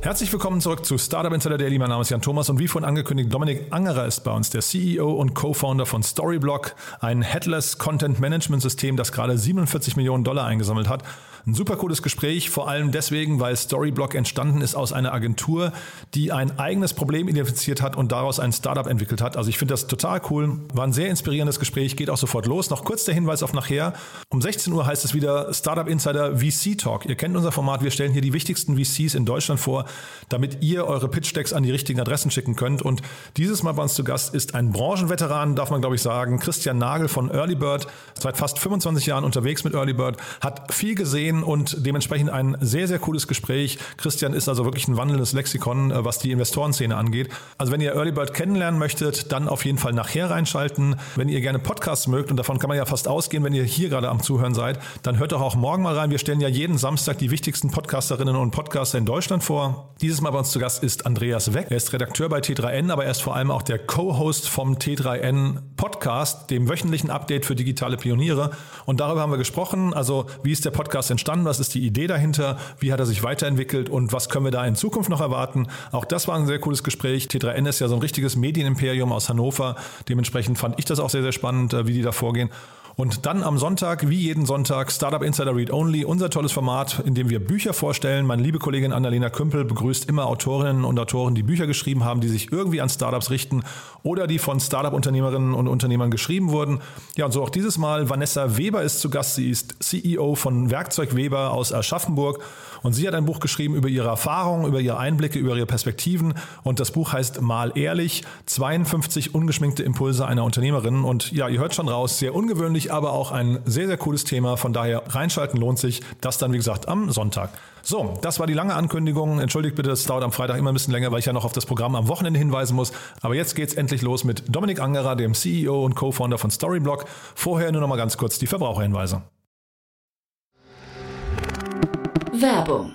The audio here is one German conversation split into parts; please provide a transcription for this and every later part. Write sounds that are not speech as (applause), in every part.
Herzlich willkommen zurück zu Startup Insider Daily. Mein Name ist Jan Thomas und wie vorhin angekündigt, Dominik Angerer ist bei uns, der CEO und Co-Founder von Storyblock, ein Headless Content Management System, das gerade 47 Millionen Dollar eingesammelt hat. Ein super cooles Gespräch, vor allem deswegen, weil Storyblock entstanden ist aus einer Agentur, die ein eigenes Problem identifiziert hat und daraus ein Startup entwickelt hat. Also ich finde das total cool. War ein sehr inspirierendes Gespräch, geht auch sofort los. Noch kurz der Hinweis auf nachher. Um 16 Uhr heißt es wieder Startup Insider VC Talk. Ihr kennt unser Format. Wir stellen hier die wichtigsten VCs in Deutschland vor, damit ihr eure Pitch Decks an die richtigen Adressen schicken könnt. Und dieses Mal bei uns zu Gast ist ein Branchenveteran, darf man glaube ich sagen, Christian Nagel von Earlybird. Seit fast 25 Jahren unterwegs mit Earlybird, hat viel gesehen und dementsprechend ein sehr, sehr cooles Gespräch. Christian ist also wirklich ein wandelndes Lexikon, äh, was die Investorenszene angeht. Also wenn ihr Earlybird kennenlernen möchtet, dann auf jeden Fall nachher reinschalten. Wenn ihr gerne Podcasts mögt, und davon kann man ja fast ausgehen, wenn ihr hier gerade am Zuhören seid, dann hört doch auch morgen mal rein. Wir stellen ja jeden Samstag die wichtigsten Podcasterinnen und Podcaster in Deutschland vor. Dieses Mal bei uns zu Gast ist Andreas Weck. Er ist Redakteur bei T3N, aber er ist vor allem auch der Co-Host vom T3N Podcast, dem wöchentlichen Update für digitale Pioniere. Und darüber haben wir gesprochen. Also, wie ist der Podcast entstanden? Was ist die Idee dahinter? Wie hat er sich weiterentwickelt? Und was können wir da in Zukunft noch erwarten? Auch das war ein sehr cooles Gespräch. T3N ist ja so ein richtiges Medienimperium aus Hannover. Dementsprechend fand ich das auch sehr, sehr spannend, äh, wie die da vorgehen. Und dann am Sonntag, wie jeden Sonntag, Startup Insider Read Only, unser tolles Format, in dem wir Bücher vorstellen. Meine liebe Kollegin Annalena Kümpel begrüßt immer Autorinnen und Autoren, die Bücher geschrieben haben, die sich irgendwie an Startups richten oder die von Startup-Unternehmerinnen und Unternehmern geschrieben wurden. Ja, und so auch dieses Mal. Vanessa Weber ist zu Gast. Sie ist CEO von Werkzeug Weber aus Aschaffenburg. Und sie hat ein Buch geschrieben über ihre Erfahrungen, über ihre Einblicke, über ihre Perspektiven. Und das Buch heißt Mal ehrlich, 52 ungeschminkte Impulse einer Unternehmerin. Und ja, ihr hört schon raus, sehr ungewöhnlich, aber auch ein sehr, sehr cooles Thema. Von daher reinschalten lohnt sich. Das dann, wie gesagt, am Sonntag. So, das war die lange Ankündigung. Entschuldigt bitte, es dauert am Freitag immer ein bisschen länger, weil ich ja noch auf das Programm am Wochenende hinweisen muss. Aber jetzt geht's endlich los mit Dominik Angerer, dem CEO und Co-Founder von Storyblock. Vorher nur noch mal ganz kurz die Verbraucherhinweise. Werbung.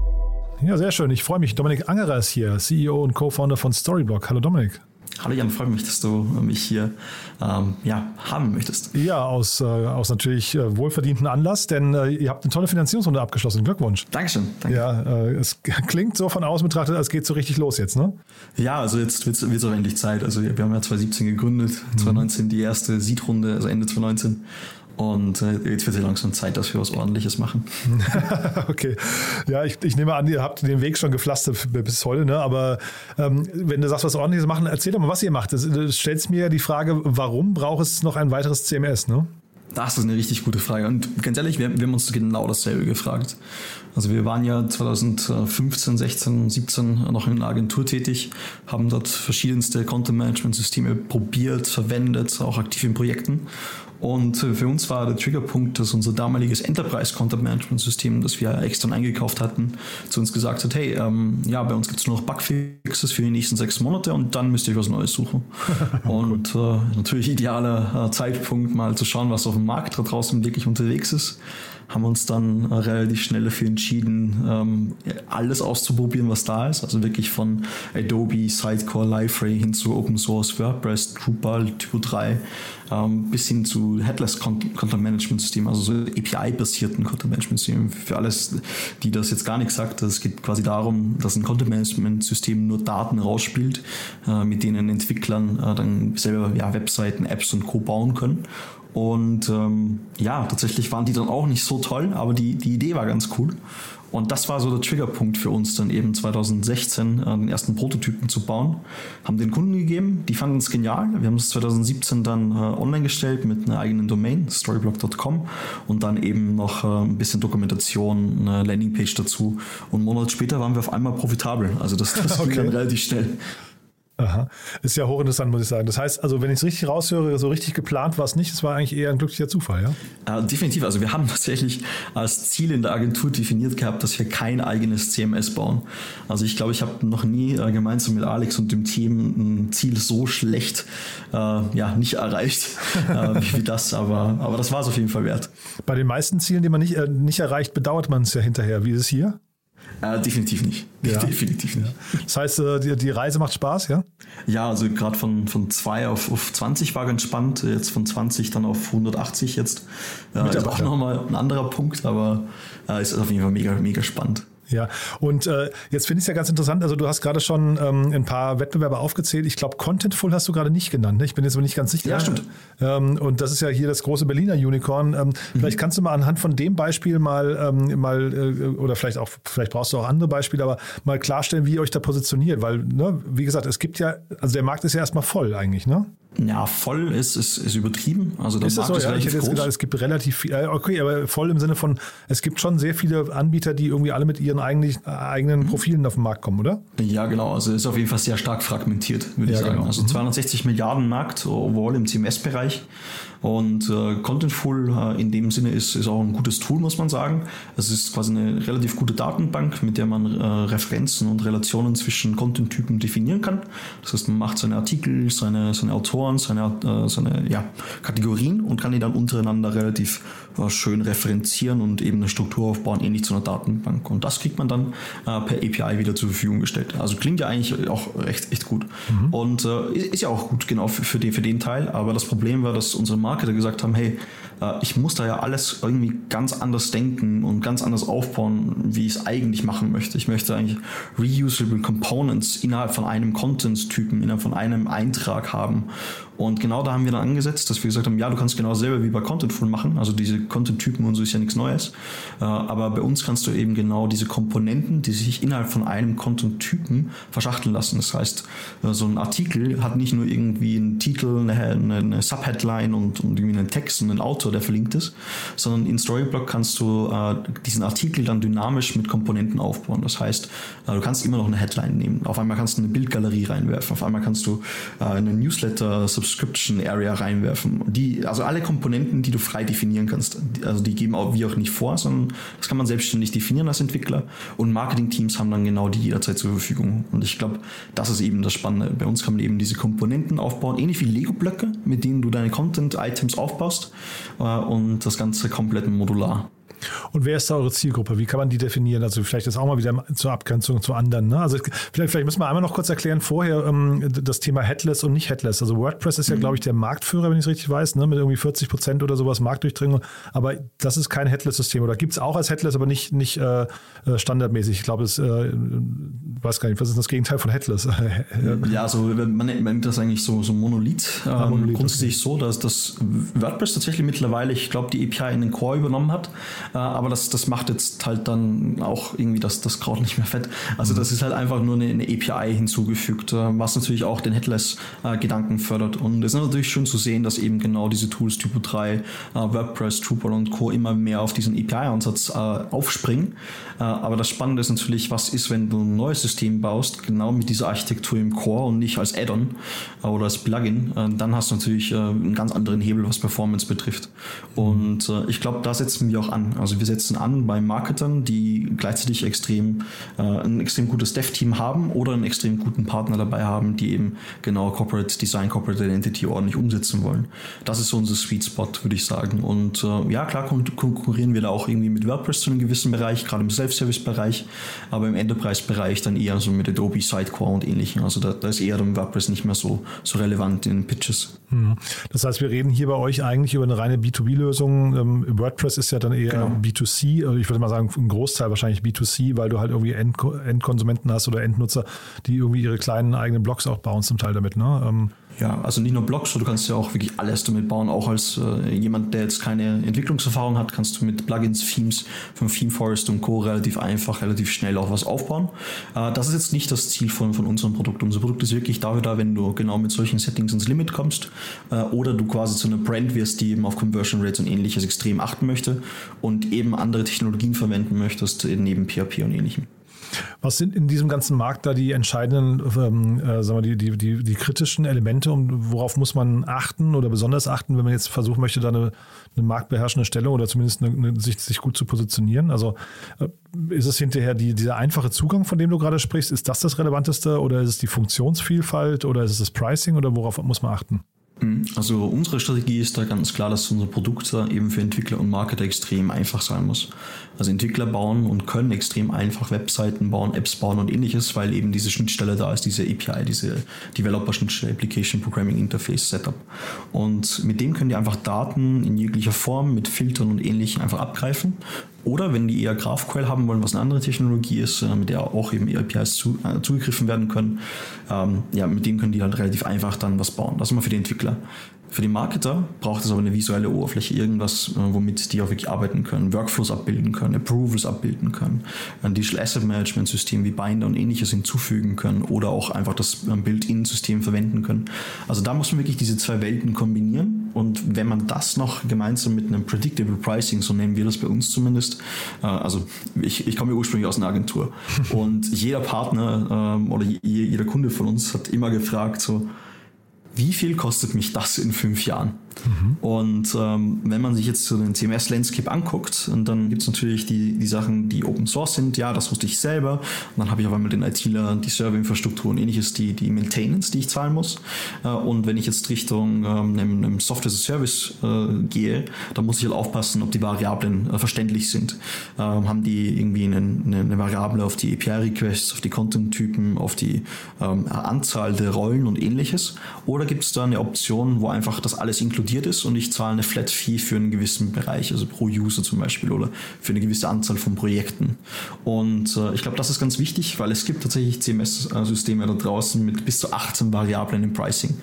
Ja, sehr schön. Ich freue mich. Dominik Angerer ist hier, CEO und Co-Founder von Storyblock. Hallo Dominik. Hallo Jan, freue mich, dass du mich hier ähm, ja, haben möchtest. Ja, aus, äh, aus natürlich äh, wohlverdienten Anlass, denn äh, ihr habt eine tolle Finanzierungsrunde abgeschlossen. Glückwunsch. Dankeschön. Danke. Ja, äh, es (laughs) klingt so von außen betrachtet, als geht so richtig los jetzt, ne? Ja, also jetzt wird es auch endlich Zeit. Also wir haben ja 2017 gegründet, mhm. 2019 die erste Seed-Runde, also Ende 2019. Und äh, jetzt wird es langsam Zeit, dass wir was Ordentliches machen. (laughs) okay. Ja, ich, ich, nehme an, ihr habt den Weg schon gepflastert bis heute, ne? Aber ähm, wenn du sagst, was Ordentliches machen, erzähl doch mal, was ihr macht. Du stellst mir die Frage, warum braucht es noch ein weiteres CMS, ne? Das ist eine richtig gute Frage. Und ganz ehrlich, wir, wir haben uns genau dasselbe gefragt. Also wir waren ja 2015, 16, 17 noch in einer Agentur tätig, haben dort verschiedenste Content-Management-Systeme probiert, verwendet, auch aktiv in Projekten und äh, für uns war der Triggerpunkt, dass unser damaliges Enterprise Content Management System, das wir extern eingekauft hatten, zu uns gesagt hat, hey, ähm, ja, bei uns gibt es nur noch Bugfixes für die nächsten sechs Monate und dann müsst ihr was Neues suchen. (laughs) und äh, natürlich idealer äh, Zeitpunkt, mal zu schauen, was auf dem Markt da draußen wirklich unterwegs ist haben uns dann relativ schnell dafür entschieden, ähm, alles auszuprobieren, was da ist. Also wirklich von Adobe, Sidecore, Liferay hin zu Open Source, WordPress, Drupal, Typo 3 ähm, bis hin zu Headless Content Management System, also so API-basierten Content Management System. Für alles, die das jetzt gar nicht sagt, es geht quasi darum, dass ein Content Management System nur Daten rausspielt, äh, mit denen Entwicklern äh, dann selber ja, Webseiten, Apps und Co. bauen können. Und ähm, ja, tatsächlich waren die dann auch nicht so toll, aber die, die Idee war ganz cool. Und das war so der Triggerpunkt für uns, dann eben 2016 äh, den ersten Prototypen zu bauen. Haben den Kunden gegeben, die fanden es genial. Wir haben es 2017 dann äh, online gestellt mit einer eigenen Domain, storyblock.com und dann eben noch äh, ein bisschen Dokumentation, eine Landingpage dazu. Und einen Monat später waren wir auf einmal profitabel. Also das, das okay. (laughs) ging dann relativ schnell. Aha. Ist ja hochinteressant, muss ich sagen. Das heißt, also wenn ich es richtig raushöre, so richtig geplant war es nicht. Es war eigentlich eher ein glücklicher Zufall, ja? Äh, definitiv. Also wir haben tatsächlich als Ziel in der Agentur definiert gehabt, dass wir kein eigenes CMS bauen. Also ich glaube, ich habe noch nie äh, gemeinsam mit Alex und dem Team ein Ziel so schlecht äh, ja, nicht erreicht äh, (laughs) wie das. Aber, aber das war es auf jeden Fall wert. Bei den meisten Zielen, die man nicht, äh, nicht erreicht, bedauert man es ja hinterher. Wie ist es hier? Äh, definitiv nicht. (laughs) Ja. Definitiv nicht. Das heißt, äh, die, die, Reise macht Spaß, ja? Ja, also gerade von, von 2 auf, auf 20 war ganz spannend. Jetzt von 20 dann auf 180 jetzt. Äh, ist auch nochmal ein anderer Punkt, aber äh, ist auf jeden Fall mega, mega spannend. Ja, und äh, jetzt finde ich es ja ganz interessant. Also, du hast gerade schon ähm, ein paar Wettbewerbe aufgezählt. Ich glaube, Contentful hast du gerade nicht genannt. Ne? Ich bin jetzt aber nicht ganz sicher. Ja, stimmt. Ähm, und das ist ja hier das große Berliner Unicorn. Ähm, mhm. Vielleicht kannst du mal anhand von dem Beispiel mal, ähm, mal äh, oder vielleicht auch, vielleicht brauchst du auch andere Beispiele, aber mal klarstellen, wie ihr euch da positioniert. Weil, ne, wie gesagt, es gibt ja, also der Markt ist ja erstmal voll eigentlich, ne? Ja, voll ist, ist, ist übertrieben. Also der ist das Markt so? ist ja, ich hätte jetzt gedacht, es gibt relativ viel, äh, okay, aber voll im Sinne von, es gibt schon sehr viele Anbieter, die irgendwie alle mit ihren eigenen, eigenen Profilen auf den Markt kommen, oder? Ja, genau. Also ist auf jeden Fall sehr stark fragmentiert, würde ja, ich sagen. Genau. Also 260 mhm. Milliarden Markt overall im CMS-Bereich. Und äh, Contentful äh, in dem Sinne ist, ist auch ein gutes Tool, muss man sagen. Es ist quasi eine relativ gute Datenbank, mit der man äh, Referenzen und Relationen zwischen Content-Typen definieren kann. Das heißt, man macht seine Artikel, seine, seine Autoren, seine, äh, seine ja, Kategorien und kann die dann untereinander relativ schön referenzieren und eben eine Struktur aufbauen, ähnlich zu einer Datenbank. Und das kriegt man dann äh, per API wieder zur Verfügung gestellt. Also klingt ja eigentlich auch recht echt gut. Mhm. Und äh, ist ja auch gut, genau für, für, den, für den Teil. Aber das Problem war, dass unsere Marketer gesagt haben, hey, ich muss da ja alles irgendwie ganz anders denken und ganz anders aufbauen, wie ich es eigentlich machen möchte. Ich möchte eigentlich reusable Components innerhalb von einem Content-Typen, innerhalb von einem Eintrag haben. Und genau da haben wir dann angesetzt, dass wir gesagt haben, ja, du kannst genau selber wie bei Contentful machen. Also diese Content-Typen und so ist ja nichts Neues. Äh, aber bei uns kannst du eben genau diese Komponenten, die sich innerhalb von einem Content-Typen verschachteln lassen. Das heißt, äh, so ein Artikel hat nicht nur irgendwie einen Titel, eine, Subheadline und, und irgendwie einen Text und einen Autor, der verlinkt ist, sondern in Storyblock kannst du äh, diesen Artikel dann dynamisch mit Komponenten aufbauen. Das heißt, du kannst immer noch eine Headline nehmen. Auf einmal kannst du eine Bildgalerie reinwerfen. Auf einmal kannst du eine Newsletter Subscription Area reinwerfen. Die, also alle Komponenten, die du frei definieren kannst. Also die geben auch wir auch nicht vor, sondern das kann man selbstständig definieren als Entwickler. Und Marketing-Teams haben dann genau die jederzeit zur Verfügung. Und ich glaube, das ist eben das Spannende. Bei uns kann man eben diese Komponenten aufbauen, ähnlich wie Lego-Blöcke, mit denen du deine Content-Items aufbaust äh, und das Ganze komplett modular. Und wer ist da eure Zielgruppe? Wie kann man die definieren? Also vielleicht ist auch mal wieder zur Abgrenzung zu anderen. Ne? Also vielleicht, vielleicht müssen wir einmal noch kurz erklären vorher ähm, das Thema Headless und nicht Headless. Also WordPress ist ja, mhm. glaube ich, der Marktführer, wenn ich es richtig weiß, ne? mit irgendwie 40 Prozent oder sowas Marktdurchdringung. Aber das ist kein Headless-System. Oder gibt es auch als Headless, aber nicht, nicht äh, äh standardmäßig. Ich glaube, es äh, weiß gar nicht, was ist das Gegenteil von Headless? (laughs) ja, also man, man nennt das eigentlich so, so Monolith. Ähm, ah, Monolith grundsätzlich okay. so, dass das WordPress tatsächlich mittlerweile, ich glaube, die API in den Core übernommen hat. Äh, aber das, das macht jetzt halt dann auch irgendwie das, das Kraut nicht mehr fett. Also das ist halt einfach nur eine, eine API hinzugefügt, äh, was natürlich auch den Headless-Gedanken fördert. Und es ist natürlich schön zu sehen, dass eben genau diese Tools Typo 3, äh, WordPress, Drupal und Co. immer mehr auf diesen API-Ansatz aufspringen. Aber das Spannende ist natürlich, was ist, wenn du ein neues System baust, genau mit dieser Architektur im Core und nicht als Add-on oder als Plugin, dann hast du natürlich einen ganz anderen Hebel, was Performance betrifft. Und ich glaube, da setzen wir auch an Also wir setzen an bei Marketern, die gleichzeitig extrem äh, ein extrem gutes Dev-Team haben oder einen extrem guten Partner dabei haben, die eben genau Corporate Design, Corporate Identity ordentlich umsetzen wollen. Das ist so unser Sweet Spot, würde ich sagen. Und äh, ja, klar konkurrieren wir da auch irgendwie mit WordPress zu einem gewissen Bereich, gerade im Self-Service-Bereich, aber im Enterprise-Bereich dann eher so mit Adobe Sidecore und ähnlichem. Also da, da ist eher dann WordPress nicht mehr so, so relevant in den Pitches. Mhm. Das heißt, wir reden hier bei euch eigentlich über eine reine B2B-Lösung. Ähm, WordPress ist ja dann eher genau. B2C, also ich würde mal sagen, ein Großteil wahrscheinlich B2C, weil du halt irgendwie End Endkonsumenten hast oder Endnutzer, die irgendwie ihre kleinen eigenen Blogs auch bauen zum Teil damit. Ne? Ja, also nicht nur Blogs, du kannst ja auch wirklich alles damit bauen. Auch als äh, jemand, der jetzt keine Entwicklungserfahrung hat, kannst du mit Plugins, Themes von Theme Forest und Co. relativ einfach, relativ schnell auch was aufbauen. Äh, das ist jetzt nicht das Ziel von, von unserem Produkt. Unser Produkt ist wirklich dafür da, wenn du genau mit solchen Settings ins Limit kommst äh, oder du quasi zu einer Brand wirst, die eben auf Conversion Rates und ähnliches extrem achten möchte und eben andere Technologien verwenden möchtest, neben PHP und ähnlichem. Was sind in diesem ganzen Markt da die entscheidenden, ähm, äh, sagen wir, die, die, die, die kritischen Elemente und worauf muss man achten oder besonders achten, wenn man jetzt versuchen möchte, da eine, eine marktbeherrschende Stellung oder zumindest eine, eine, sich, sich gut zu positionieren? Also äh, ist es hinterher die, dieser einfache Zugang, von dem du gerade sprichst, ist das das Relevanteste oder ist es die Funktionsvielfalt oder ist es das Pricing oder worauf muss man achten? Mhm. Also unsere Strategie ist da ganz klar, dass unser Produkt da eben für Entwickler und Marketer extrem einfach sein muss. Also Entwickler bauen und können extrem einfach Webseiten bauen, Apps bauen und ähnliches, weil eben diese Schnittstelle da ist, diese API, diese Developer-Schnittstelle, Application Programming Interface Setup. Und mit dem können die einfach Daten in jeglicher Form mit Filtern und ähnlichem einfach abgreifen oder wenn die eher GraphQL haben wollen, was eine andere Technologie ist, äh, mit der auch eben APIs zu, äh, zugegriffen werden können, ähm, ja, mit denen können die halt relativ einfach dann was bauen. Das ist immer für die Entwickler. Für die Marketer braucht es aber eine visuelle Oberfläche, irgendwas, äh, womit die auch wirklich arbeiten können, Workflows abbilden können, Approvals abbilden können, ein Digital Asset Management System wie Binder und ähnliches hinzufügen können oder auch einfach das ähm, Build-in-System verwenden können. Also da muss man wirklich diese zwei Welten kombinieren und wenn man das noch gemeinsam mit einem Predictable Pricing, so nennen wir das bei uns zumindest, äh, also ich, ich komme ursprünglich aus einer Agentur (laughs) und jeder Partner ähm, oder jeder Kunde von uns hat immer gefragt so, wie viel kostet mich das in fünf Jahren? Mhm. Und ähm, wenn man sich jetzt so den CMS-Landscape anguckt, und dann gibt es natürlich die, die Sachen, die Open Source sind, ja, das wusste ich selber. Und dann habe ich auf einmal den ITler, die Serverinfrastruktur und ähnliches, die, die Maintenance, die ich zahlen muss. Äh, und wenn ich jetzt Richtung ähm, einem, einem Software as a Service äh, gehe, dann muss ich halt aufpassen, ob die Variablen äh, verständlich sind. Ähm, haben die irgendwie eine, eine, Variable auf die API-Requests, auf die Content-Typen, auf die ähm, Anzahl der Rollen und ähnliches? Oder gibt es da eine Option, wo einfach das alles inkludiert inkludiert ist und ich zahle eine Flat Fee für einen gewissen Bereich, also pro User zum Beispiel oder für eine gewisse Anzahl von Projekten. Und äh, ich glaube, das ist ganz wichtig, weil es gibt tatsächlich CMS-Systeme da draußen mit bis zu 18 Variablen im Pricing.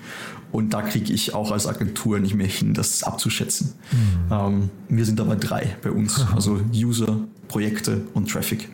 Und da kriege ich auch als Agentur nicht mehr hin, das abzuschätzen. Mhm. Ähm, wir sind dabei drei bei uns, (laughs) also User, Projekte und Traffic.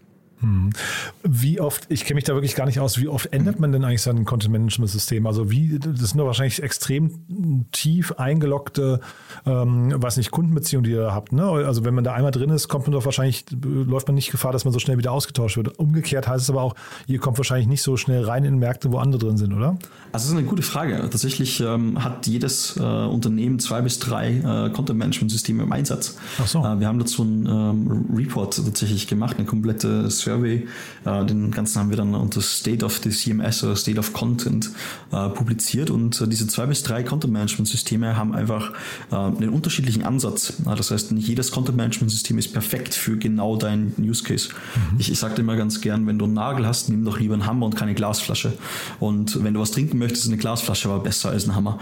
Wie oft, ich kenne mich da wirklich gar nicht aus, wie oft ändert man denn eigentlich sein Content-Management-System? Also wie, das sind doch wahrscheinlich extrem tief eingeloggte, ähm, weiß nicht, Kundenbeziehungen, die ihr da habt. Ne? Also wenn man da einmal drin ist, kommt man doch wahrscheinlich, läuft man nicht Gefahr, dass man so schnell wieder ausgetauscht wird. Umgekehrt heißt es aber auch, ihr kommt wahrscheinlich nicht so schnell rein in Märkte, wo andere drin sind, oder? Also das ist eine gute Frage. Tatsächlich ähm, hat jedes äh, Unternehmen zwei bis drei äh, Content-Management-Systeme im Einsatz. Ach so. Äh, wir haben dazu einen ähm, Report tatsächlich gemacht, eine komplette Survey. Äh, den ganzen haben wir dann unter State of the CMS oder State of Content äh, publiziert und äh, diese zwei bis drei Content-Management-Systeme haben einfach einen unterschiedlichen Ansatz. das heißt, nicht jedes Content-Management-System ist perfekt für genau deinen Use Case. Mhm. Ich, ich sage immer ganz gern, wenn du einen Nagel hast, nimm doch lieber einen Hammer und keine Glasflasche. Und wenn du was trinken möchtest, eine Glasflasche war besser als ein Hammer.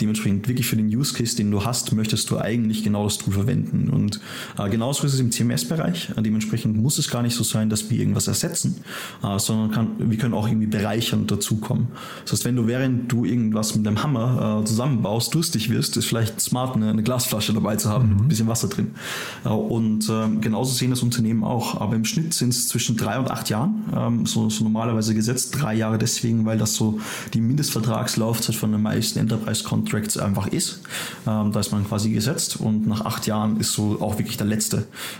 dementsprechend wirklich für den Use Case, den du hast, möchtest du eigentlich genau das Tool verwenden. Und genauso ist es im CMS-Bereich. dementsprechend muss es gar nicht so sein, sein, dass wir irgendwas ersetzen, äh, sondern kann, wir können auch irgendwie bereichern dazukommen. Das heißt, wenn du während du irgendwas mit einem Hammer äh, zusammenbaust, durstig wirst, ist vielleicht smart, eine, eine Glasflasche dabei zu haben, mhm. ein bisschen Wasser drin. Äh, und ähm, genauso sehen das Unternehmen auch. Aber im Schnitt sind es zwischen drei und acht Jahren, ähm, so, so normalerweise gesetzt. Drei Jahre deswegen, weil das so die Mindestvertragslaufzeit von den meisten Enterprise Contracts einfach ist. Ähm, da ist man quasi gesetzt und nach acht Jahren ist so auch wirklich der letzte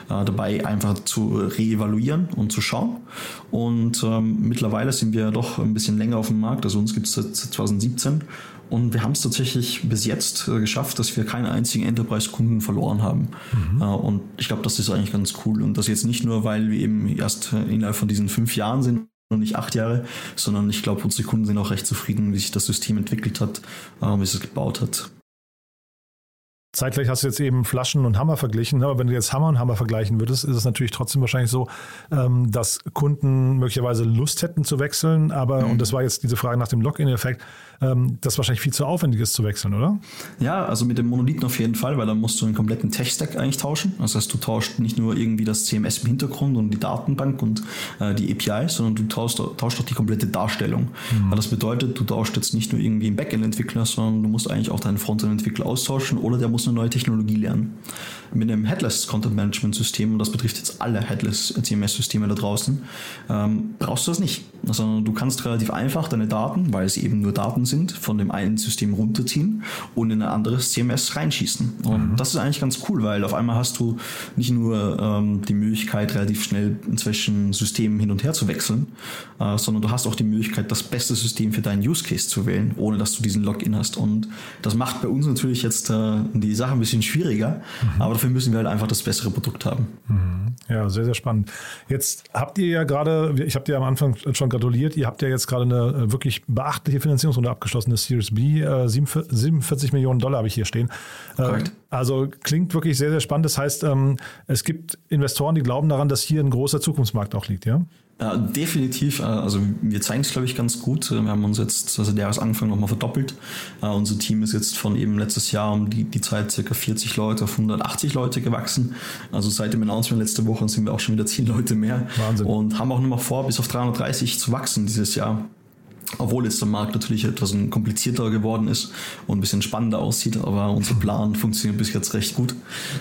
äh, dabei, einfach zu reevaluieren und zu schauen. Und ähm, mittlerweile sind wir doch ein bisschen länger auf dem Markt. Also uns gibt es seit 2017 und wir haben es tatsächlich bis jetzt äh, geschafft, dass wir keinen einzigen Enterprise-Kunden verloren haben. Mhm. Äh, und ich glaube, das ist eigentlich ganz cool. Und das jetzt nicht nur, weil wir eben erst äh, innerhalb von diesen fünf Jahren sind und nicht acht Jahre, sondern ich glaube, unsere Kunden sind auch recht zufrieden, wie sich das System entwickelt hat, wie es gebaut hat. Zeitgleich hast du jetzt eben Flaschen und Hammer verglichen, aber wenn du jetzt Hammer und Hammer vergleichen würdest, ist es natürlich trotzdem wahrscheinlich so, ähm, dass Kunden möglicherweise Lust hätten zu wechseln, aber, mhm. und das war jetzt diese Frage nach dem Login-Effekt, ähm, das wahrscheinlich viel zu aufwendig ist zu wechseln, oder? Ja, also mit dem Monolithen auf jeden Fall, weil dann musst du einen kompletten Tech-Stack eigentlich tauschen. Das heißt, du tauscht nicht nur irgendwie das CMS im Hintergrund und die Datenbank und äh, die API, sondern du tauschst, tauschst auch die komplette Darstellung. Mhm. Das bedeutet, du tauscht jetzt nicht nur irgendwie einen Backend-Entwickler, sondern du musst eigentlich auch deinen Frontend-Entwickler austauschen oder der muss eine neue Technologie lernen. Mit einem Headless Content Management System, und das betrifft jetzt alle Headless CMS-Systeme da draußen, ähm, brauchst du das nicht. Sondern du kannst relativ einfach deine Daten, weil es eben nur Daten sind, von dem einen System runterziehen und in ein anderes CMS reinschießen. Und mhm. das ist eigentlich ganz cool, weil auf einmal hast du nicht nur ähm, die Möglichkeit, relativ schnell zwischen Systemen hin und her zu wechseln, äh, sondern du hast auch die Möglichkeit, das beste System für deinen Use Case zu wählen, ohne dass du diesen Login hast. Und das macht bei uns natürlich jetzt äh, die Sache ein bisschen schwieriger, mhm. aber dafür müssen wir halt einfach das bessere Produkt haben. Mhm. Ja, sehr, sehr spannend. Jetzt habt ihr ja gerade, ich habe dir am Anfang schon gratuliert, ihr habt ja jetzt gerade eine äh, wirklich beachtliche Finanzierungsrunde abgeschlossen, eine Series B, 47 Millionen Dollar habe ich hier stehen. Korrekt. Also klingt wirklich sehr, sehr spannend. Das heißt, ähm, es gibt Investoren, die glauben daran, dass hier ein großer Zukunftsmarkt auch liegt, ja? Ja, definitiv. Äh, also wir zeigen es, glaube ich, ganz gut. Wir haben uns jetzt also der Jahresanfang nochmal verdoppelt. Uh, unser Team ist jetzt von eben letztes Jahr um die, die Zeit circa 40 Leute auf 180 Leute gewachsen. Also seit dem Announcement letzte Woche sind wir auch schon wieder 10 Leute mehr. Wahnsinn. Und haben auch nochmal vor, bis auf 330 zu wachsen dieses Jahr obwohl jetzt der Markt natürlich etwas komplizierter geworden ist und ein bisschen spannender aussieht, aber unser Plan funktioniert bis jetzt recht gut.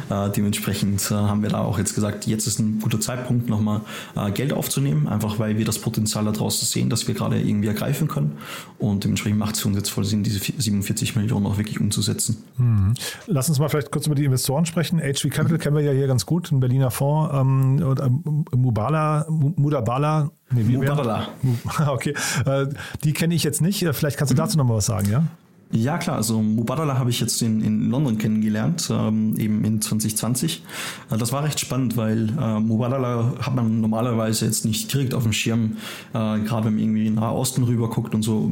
Äh, dementsprechend äh, haben wir da auch jetzt gesagt, jetzt ist ein guter Zeitpunkt, nochmal äh, Geld aufzunehmen, einfach weil wir das Potenzial da draußen sehen, dass wir gerade irgendwie ergreifen können und dementsprechend macht es für uns jetzt voll Sinn, diese 47 Millionen auch wirklich umzusetzen. Mhm. Lass uns mal vielleicht kurz über die Investoren sprechen. HV Capital mhm. kennen wir ja hier ganz gut, ein Berliner Fonds, ähm, oder Mubala, Mudabala Nee, Mubadala. (laughs) Okay, äh, die kenne ich jetzt nicht. Vielleicht kannst du dazu noch mal was sagen, ja? Ja, klar. Also Mubadala habe ich jetzt in, in London kennengelernt, ähm, eben in 2020. Äh, das war recht spannend, weil äh, Mubadala hat man normalerweise jetzt nicht direkt auf dem Schirm. Äh, Gerade wenn man irgendwie nach Osten rüber guckt und so,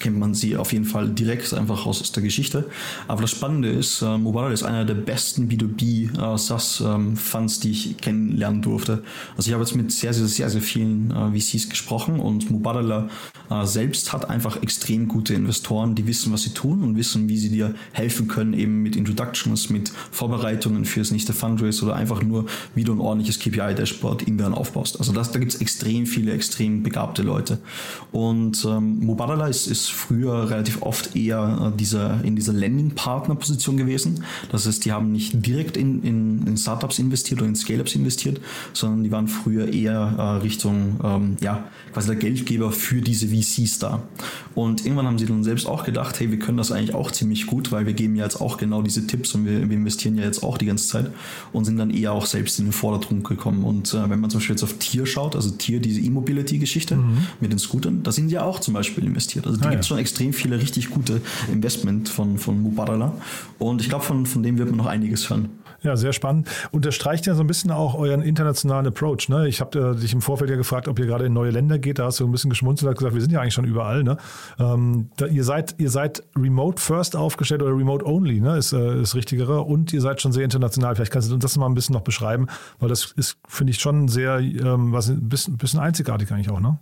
kennt man sie auf jeden Fall direkt einfach aus, aus der Geschichte. Aber das Spannende ist, äh, Mubadala ist einer der besten B2B äh, SaaS-Funds, ähm, die ich kennenlernen durfte. Also ich habe jetzt mit sehr, sehr, sehr, sehr vielen äh, VCs gesprochen und Mubadala äh, selbst hat einfach extrem gute Investoren, die wissen, was sie tun und wissen, wie sie dir helfen können, eben mit Introductions, mit Vorbereitungen fürs nächste Fundraise oder einfach nur, wie du ein ordentliches KPI-Dashboard intern aufbaust. Also das, da gibt es extrem viele, extrem begabte Leute. Und ähm, Mubadala ist, ist früher relativ oft eher äh, dieser, in dieser Lending-Partner-Position gewesen. Das heißt, die haben nicht direkt in, in, in Startups investiert oder in Scale-Ups investiert, sondern die waren früher eher äh, Richtung, ähm, ja, quasi der Geldgeber für diese VCs da. Und irgendwann haben sie dann selbst auch gedacht, hey, wir können das eigentlich auch ziemlich gut, weil wir geben ja jetzt auch genau diese Tipps und wir, wir investieren ja jetzt auch die ganze Zeit und sind dann eher auch selbst in den Vordergrund gekommen. Und äh, wenn man zum Beispiel jetzt auf Tier schaut, also Tier, diese E-Mobility-Geschichte mhm. mit den Scootern, da sind ja auch zum Beispiel investiert. Also da ah, gibt es ja. schon extrem viele richtig gute Investment von, von Mubarala. Und ich glaube, von, von dem wird man noch einiges hören. Ja, sehr spannend. Unterstreicht ja so ein bisschen auch euren internationalen Approach. Ne? Ich habe äh, dich im Vorfeld ja gefragt, ob ihr gerade in neue Länder geht. Da hast du ein bisschen geschmunzelt und gesagt, wir sind ja eigentlich schon überall. Ne? Ähm, da, ihr, seid, ihr seid remote first aufgestellt oder remote only, ne? ist äh, das Richtigere. Und ihr seid schon sehr international. Vielleicht kannst du uns das mal ein bisschen noch beschreiben, weil das ist, finde ich, schon sehr, ähm, was, ein bisschen, bisschen einzigartig eigentlich auch. Ne?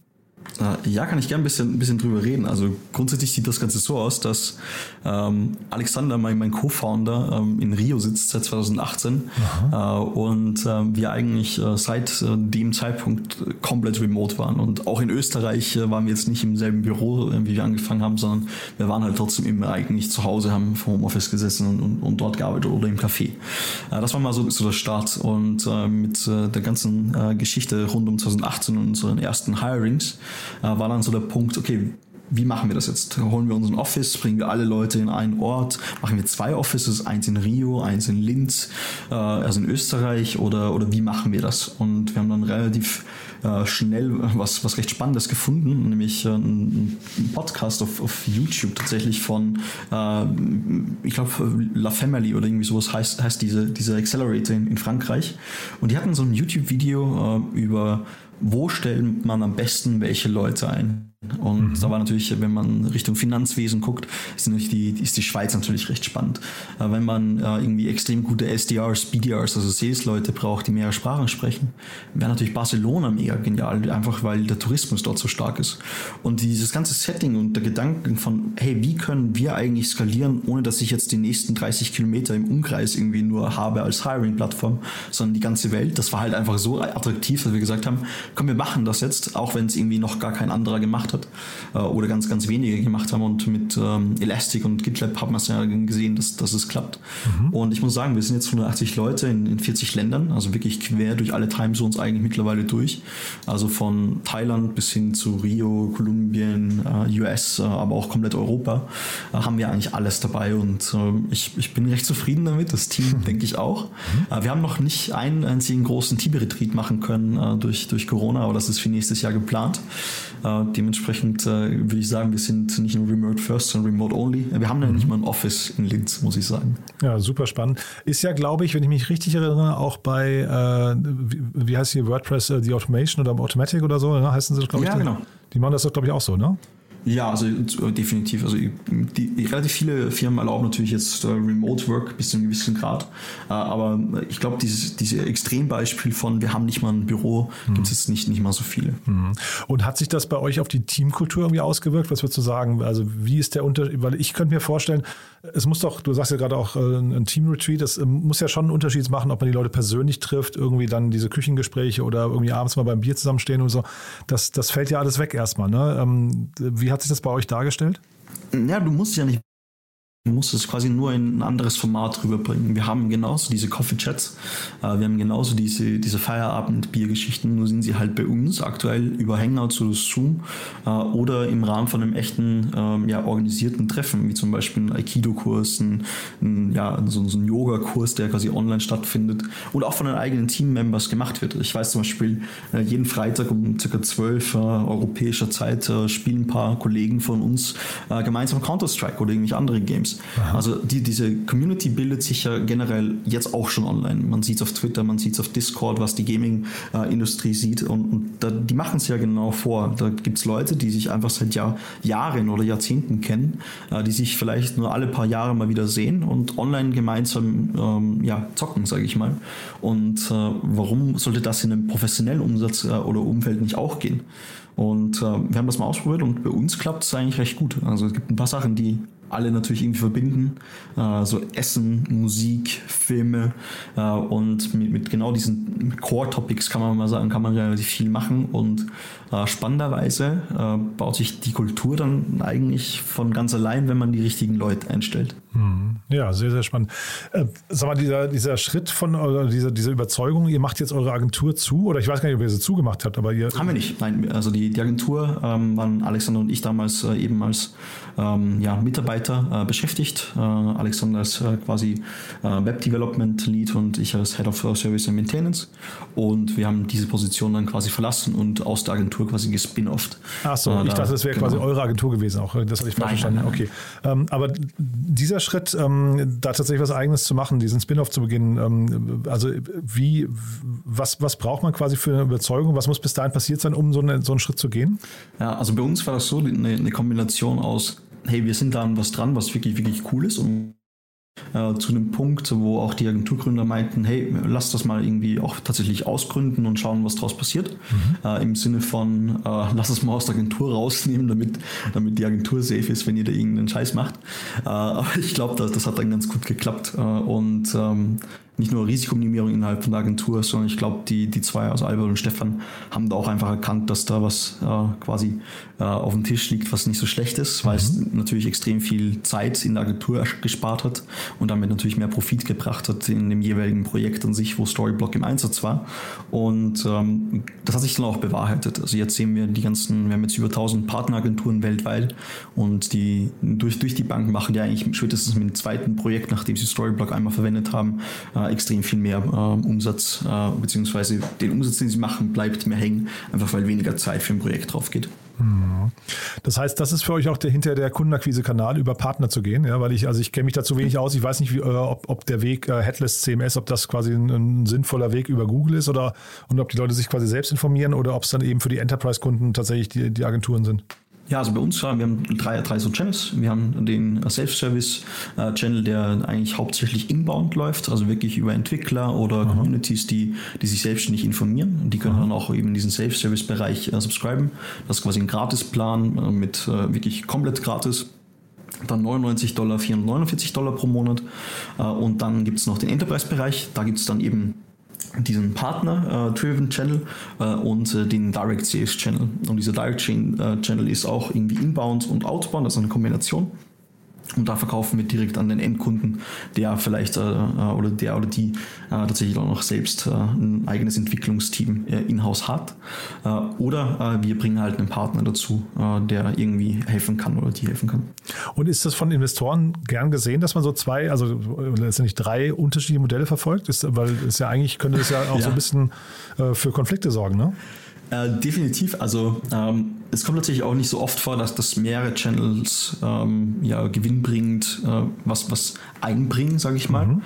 Äh, ja, kann ich gerne ein bisschen, ein bisschen drüber reden. Also grundsätzlich sieht das Ganze so aus, dass ähm, Alexander, mein, mein Co-Founder, ähm, in Rio sitzt seit 2018 äh, und äh, wir eigentlich äh, seit äh, dem Zeitpunkt komplett remote waren. Und auch in Österreich äh, waren wir jetzt nicht im selben Büro, wie wir angefangen haben, sondern wir waren halt trotzdem immer eigentlich zu Hause, haben vom Homeoffice gesessen und, und, und dort gearbeitet oder im Café. das war mal so, so der Start. Und mit der ganzen Geschichte rund um 2018 und unseren ersten Hirings äh, war dann so der Punkt, okay, wie machen wir das jetzt? Holen wir unseren Office, bringen wir alle Leute in einen Ort, machen wir zwei Offices, eins in Rio, eins in Linz, äh, also in Österreich oder, oder wie machen wir das? Und wir haben dann relativ äh, schnell was, was recht Spannendes gefunden, nämlich äh, einen Podcast auf, auf YouTube tatsächlich von, äh, ich glaube, La Family oder irgendwie sowas heißt, heißt diese, diese Accelerator in, in Frankreich. Und die hatten so ein YouTube-Video äh, über, wo stellt man am besten welche Leute ein. Und mhm. da war natürlich, wenn man Richtung Finanzwesen guckt, ist, natürlich die, ist die Schweiz natürlich recht spannend. Äh, wenn man äh, irgendwie extrem gute SDRs, BDRs, also Sales-Leute braucht, die mehrere Sprachen sprechen, wäre natürlich Barcelona mega genial, einfach weil der Tourismus dort so stark ist. Und dieses ganze Setting und der Gedanken von, hey, wie können wir eigentlich skalieren, ohne dass ich jetzt die nächsten 30 Kilometer im Umkreis irgendwie nur habe als Hiring-Plattform, sondern die ganze Welt, das war halt einfach so attraktiv, dass wir gesagt haben, komm, wir machen das jetzt, auch wenn es irgendwie noch gar kein anderer gemacht hat hat äh, oder ganz, ganz wenige gemacht haben. Und mit ähm, Elastic und GitLab haben wir es ja gesehen, dass, dass es klappt. Mhm. Und ich muss sagen, wir sind jetzt 180 Leute in, in 40 Ländern, also wirklich quer durch alle Timezones eigentlich mittlerweile durch. Also von Thailand bis hin zu Rio, Kolumbien, äh, US, äh, aber auch komplett Europa äh, haben wir eigentlich alles dabei. Und äh, ich, ich bin recht zufrieden damit, das Team mhm. (laughs) denke ich auch. Mhm. Äh, wir haben noch nicht einen einzigen großen Team-Retreat machen können durch, durch Corona, aber das ist für nächstes Jahr geplant. dementsprechend dementsprechend äh, würde ich sagen, wir sind nicht nur Remote First, sondern Remote Only. Wir haben ja mhm. nicht mal ein Office in Linz, muss ich sagen. Ja, super spannend. Ist ja, glaube ich, wenn ich mich richtig erinnere, auch bei, äh, wie, wie, heißt hier WordPress, äh, die Automation oder Automatic oder so, ne? heißen sie, glaube ich. Ja, genau. Die machen das doch, glaube ich, auch so, ne? Ja, also äh, definitiv. Also die, relativ viele Firmen erlauben natürlich jetzt uh, Remote Work bis zu einem gewissen Grad. Uh, aber ich glaube, dieses, dieses Extrembeispiel von wir haben nicht mal ein Büro, mhm. gibt es jetzt nicht, nicht mal so viele. Mhm. Und hat sich das bei euch auf die Teamkultur irgendwie ausgewirkt? Was würdest du sagen? Also wie ist der Unterschied? Weil ich könnte mir vorstellen, es muss doch, du sagst ja gerade auch ein Team-Retreat, es ähm, muss ja schon einen Unterschied machen, ob man die Leute persönlich trifft, irgendwie dann diese Küchengespräche oder irgendwie abends mal beim Bier zusammenstehen und so. Das, das fällt ja alles weg erstmal. Ne? Ähm, wie hat sich das bei euch dargestellt? Ja, du musst ja nicht Du musst es quasi nur in ein anderes Format rüberbringen. Wir haben genauso diese Coffee Chats, äh, wir haben genauso diese, diese Feierabend-Biergeschichten, nur sind sie halt bei uns aktuell über Hangouts oder Zoom äh, oder im Rahmen von einem echten, ähm, ja, organisierten Treffen, wie zum Beispiel ein Aikido-Kurs, ein, ein, ja, so, so ein Yoga-Kurs, der quasi online stattfindet und auch von den eigenen Team-Members gemacht wird. Ich weiß zum Beispiel, äh, jeden Freitag um ca. 12 europäischer Zeit spielen ein paar Kollegen von uns gemeinsam Counter-Strike oder irgendwelche andere Games. Aha. Also die, diese Community bildet sich ja generell jetzt auch schon online. Man sieht es auf Twitter, man sieht es auf Discord, was die Gaming-Industrie sieht und, und da, die machen es ja genau vor. Da gibt es Leute, die sich einfach seit Jahr, Jahren oder Jahrzehnten kennen, äh, die sich vielleicht nur alle paar Jahre mal wieder sehen und online gemeinsam ähm, ja, zocken, sage ich mal. Und äh, warum sollte das in einem professionellen Umsatz äh, oder Umfeld nicht auch gehen? Und äh, wir haben das mal ausprobiert und bei uns klappt es eigentlich recht gut. Also es gibt ein paar Sachen, die alle natürlich irgendwie verbinden. Äh, so Essen, Musik, Filme äh, und mit, mit, genau diesen Core-Topics kann man mal sagen, kann man relativ viel machen und äh, spannenderweise äh, baut sich die Kultur dann eigentlich von ganz allein, wenn man die richtigen Leute einstellt. Mhm. Ja, sehr, sehr spannend. Äh, sag mal, dieser, dieser Schritt von, oder diese, diese Überzeugung, ihr macht jetzt eure Agentur zu, oder ich weiß gar nicht, ob ihr sie zugemacht habt, aber ihr. Haben wir nicht. Nein, also die, die Agentur ähm, waren Alexander und ich damals äh, eben als ähm, ja, Mitarbeiter äh, beschäftigt. Äh, Alexander ist äh, quasi äh, Web Development Lead und ich als Head of Service and Maintenance. Und wir haben diese Position dann quasi verlassen und aus der Agentur quasi gespin-offt. Ach so, ich dachte, das wäre genau. quasi eure Agentur gewesen auch. Das hatte ich falsch verstanden. Okay. Ähm, aber dieser Schritt, ähm, da tatsächlich was Eigenes zu machen, diesen Spin-off zu beginnen, ähm, also wie, was, was braucht man quasi für eine Überzeugung? Was muss bis dahin passiert sein, um so, eine, so einen Schritt zu gehen? Ja, also bei uns war das so eine, eine Kombination aus, hey, wir sind da an was dran, was wirklich, wirklich cool ist und äh, zu einem Punkt, wo auch die Agenturgründer meinten, hey, lass das mal irgendwie auch tatsächlich ausgründen und schauen, was daraus passiert. Mhm. Äh, Im Sinne von, äh, lass es mal aus der Agentur rausnehmen, damit, damit die Agentur safe ist, wenn ihr da irgendeinen Scheiß macht. Äh, aber ich glaube, das, das hat dann ganz gut geklappt. Äh, und ähm, nicht nur Risikominimierung innerhalb von der Agentur, sondern ich glaube, die, die zwei, also Albert und Stefan, haben da auch einfach erkannt, dass da was äh, quasi äh, auf dem Tisch liegt, was nicht so schlecht ist, weil mhm. es natürlich extrem viel Zeit in der Agentur gespart hat und damit natürlich mehr Profit gebracht hat in dem jeweiligen Projekt an sich, wo Storyblock im Einsatz war. Und ähm, das hat sich dann auch bewahrheitet. Also jetzt sehen wir die ganzen, wir haben jetzt über 1000 Partneragenturen weltweit und die durch, durch die Bank machen die eigentlich spätestens mit dem zweiten Projekt, nachdem sie Storyblock einmal verwendet haben, äh, äh, extrem viel mehr äh, Umsatz, äh, beziehungsweise den Umsatz, den sie machen, bleibt mehr hängen, einfach weil weniger Zeit für ein Projekt drauf geht. Mhm. Das heißt, das ist für euch auch der hinter der Kundenakquise-Kanal über Partner zu gehen, ja, weil ich, also ich kenne mich dazu wenig aus. Ich weiß nicht, wie, äh, ob, ob der Weg äh, Headless CMS, ob das quasi ein, ein, sinnvoller Weg über Google ist oder und ob die Leute sich quasi selbst informieren oder ob es dann eben für die Enterprise-Kunden tatsächlich die, die Agenturen sind. Ja, also bei uns, wir haben drei, drei so Channels. Wir haben den Self-Service-Channel, der eigentlich hauptsächlich inbound läuft, also wirklich über Entwickler oder Aha. Communities, die, die sich selbstständig informieren. Die können Aha. dann auch eben diesen Self-Service-Bereich äh, subscriben. Das ist quasi ein Gratisplan äh, mit äh, wirklich komplett gratis dann 99 Dollar, 449 Dollar pro Monat. Äh, und dann gibt es noch den Enterprise-Bereich. Da gibt es dann eben diesen Partner-Driven äh, Channel äh, und äh, den Direct Sales Channel. Und dieser Direct Channel ist auch irgendwie inbound und outbound, also eine Kombination. Und da verkaufen wir direkt an den Endkunden, der vielleicht äh, äh, oder der oder die äh, tatsächlich auch noch selbst äh, ein eigenes Entwicklungsteam äh, in-house hat. Äh, oder wir bringen halt einen Partner dazu, der irgendwie helfen kann oder die helfen kann. Und ist das von Investoren gern gesehen, dass man so zwei, also letztendlich drei unterschiedliche Modelle verfolgt? Ist, weil es ja eigentlich könnte es ja auch ja. so ein bisschen für Konflikte sorgen, ne? definitiv. Also ähm, es kommt natürlich auch nicht so oft vor, dass das mehrere Channels ähm, ja, gewinnbringend äh, was, was einbringen, sage ich mal. Mhm.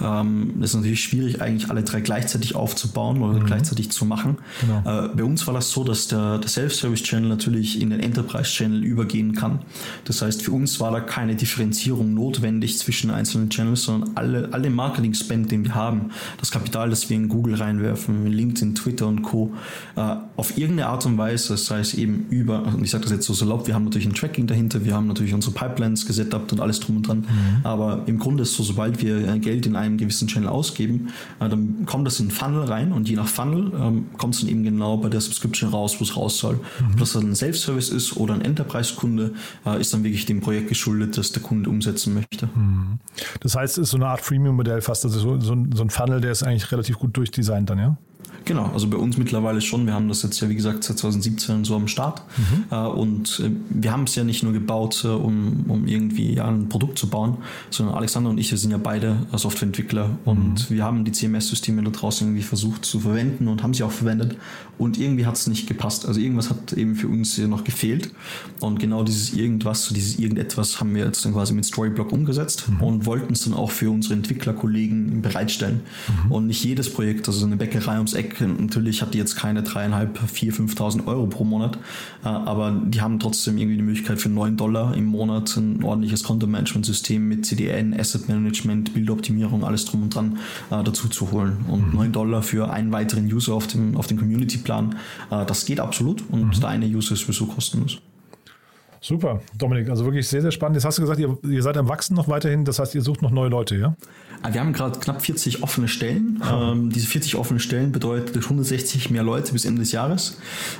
Ähm, ist natürlich schwierig, eigentlich alle drei gleichzeitig aufzubauen oder mhm. gleichzeitig zu machen. Genau. Äh, bei uns war das so, dass der, der Self-Service-Channel natürlich in den Enterprise-Channel übergehen kann. Das heißt, für uns war da keine Differenzierung notwendig zwischen einzelnen Channels, sondern alle, alle Marketing-Spend, den wir haben, das Kapital, das wir in Google reinwerfen, LinkedIn, Twitter und Co., äh, auf irgendeine Art und Weise, sei es eben über, und ich sage das jetzt so salopp, wir haben natürlich ein Tracking dahinter, wir haben natürlich unsere Pipelines gesetupt und alles drum und dran. Mhm. Aber im Grunde ist so, sobald wir äh, Geld in einem gewissen Channel ausgeben, äh, dann kommt das in Funnel rein und je nach Funnel ähm, kommt es dann eben genau bei der Subscription raus, wo es raus soll. Mhm. Ob das dann ein Self-Service ist oder ein Enterprise-Kunde, äh, ist dann wirklich dem Projekt geschuldet, das der Kunde umsetzen möchte. Mhm. Das heißt, es ist so eine Art Freemium-Modell fast, also so, so, so ein Funnel, der ist eigentlich relativ gut durchdesignt dann, ja? Genau, also bei uns mittlerweile schon. Wir haben das jetzt ja, wie gesagt, seit 2017 so am Start. Mhm. Äh, und äh, wir haben es ja nicht nur gebaut, äh, um, um irgendwie ja, ein Produkt zu bauen, sondern Alexander und ich, wir sind ja beide Softwareentwickler mhm. und wir haben die CMS-Systeme da draußen irgendwie versucht zu verwenden und haben sie auch verwendet. Und irgendwie hat es nicht gepasst. Also irgendwas hat eben für uns noch gefehlt. Und genau dieses irgendwas, dieses irgendetwas haben wir jetzt dann quasi mit Storyblock umgesetzt mhm. und wollten es dann auch für unsere Entwicklerkollegen bereitstellen. Mhm. Und nicht jedes Projekt, also eine Bäckerei ums Eck, natürlich hat die jetzt keine dreieinhalb, vier, 5.000 Euro pro Monat, äh, aber die haben trotzdem irgendwie die Möglichkeit für 9 Dollar im Monat ein ordentliches Konto-Management-System mit CDN, Asset Management, Bildoptimierung, alles drum und dran äh, dazu zu holen. Und mhm. 9 Dollar für einen weiteren User auf dem, auf dem Community-Plan, äh, das geht absolut und mhm. der eine User ist sowieso kostenlos. Super, Dominik, also wirklich sehr, sehr spannend. Jetzt hast du gesagt, ihr, ihr seid am Wachsen noch weiterhin, das heißt, ihr sucht noch neue Leute, ja? Ah, wir haben gerade knapp 40 offene Stellen. Ähm, diese 40 offenen Stellen bedeutet 160 mehr Leute bis Ende des Jahres.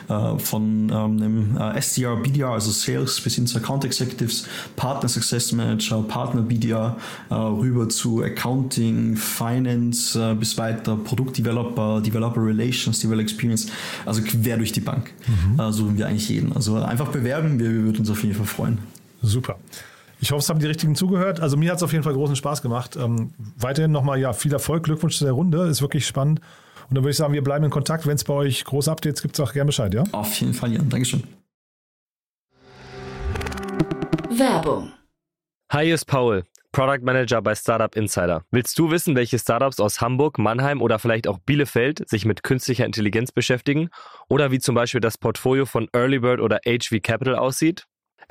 Äh, von ähm, einem äh, SDR, BDR, also Sales, bis hin zu Account Executives, Partner Success Manager, Partner BDR, äh, rüber zu Accounting, Finance, äh, bis weiter Produktdeveloper, Developer Relations, Developer Experience, also quer durch die Bank mhm. Äh, suchen wir eigentlich jeden. Also einfach bewerben, wir, wir würden uns auf jeden Fall freuen. Super. Ich hoffe, es haben die richtigen zugehört. Also mir hat es auf jeden Fall großen Spaß gemacht. Ähm, weiterhin nochmal ja, viel Erfolg, Glückwunsch zu der Runde. Ist wirklich spannend. Und dann würde ich sagen, wir bleiben in Kontakt. Wenn es bei euch große Updates gibt, sag gerne Bescheid, ja? Auf jeden Fall, Jan. Dankeschön. Werbung. Hi, hier ist Paul, Product Manager bei Startup Insider. Willst du wissen, welche Startups aus Hamburg, Mannheim oder vielleicht auch Bielefeld sich mit künstlicher Intelligenz beschäftigen? Oder wie zum Beispiel das Portfolio von Earlybird oder HV Capital aussieht?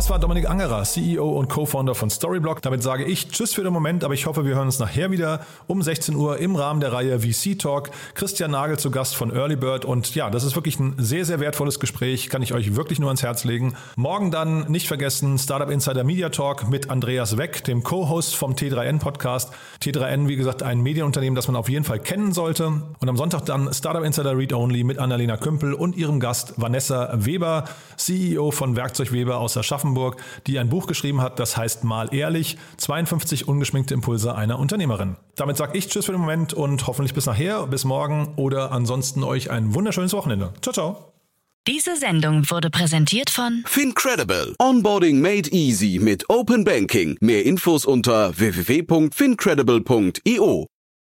Das war Dominik Angerer, CEO und Co-Founder von Storyblock. Damit sage ich Tschüss für den Moment, aber ich hoffe, wir hören uns nachher wieder um 16 Uhr im Rahmen der Reihe VC Talk. Christian Nagel zu Gast von Early Bird und ja, das ist wirklich ein sehr, sehr wertvolles Gespräch, kann ich euch wirklich nur ans Herz legen. Morgen dann nicht vergessen Startup Insider Media Talk mit Andreas Weck, dem Co-Host vom T3N Podcast. T3N, wie gesagt, ein Medienunternehmen, das man auf jeden Fall kennen sollte. Und am Sonntag dann Startup Insider Read Only mit Annalena Kümpel und ihrem Gast Vanessa Weber, CEO von Werkzeug Weber aus Aschaffenburg. Aschaffenburg, die ein Buch geschrieben hat, das heißt Mal ehrlich, 52 ungeschminkte Impulse einer Unternehmerin. Damit sage ich Tschüss für den Moment und hoffentlich bis nachher, bis morgen oder ansonsten euch ein wunderschönes Wochenende. Ciao, ciao. Diese Sendung wurde präsentiert von Fincredible. Onboarding made easy mit Open Banking. Mehr Infos unter www.fincredible.io.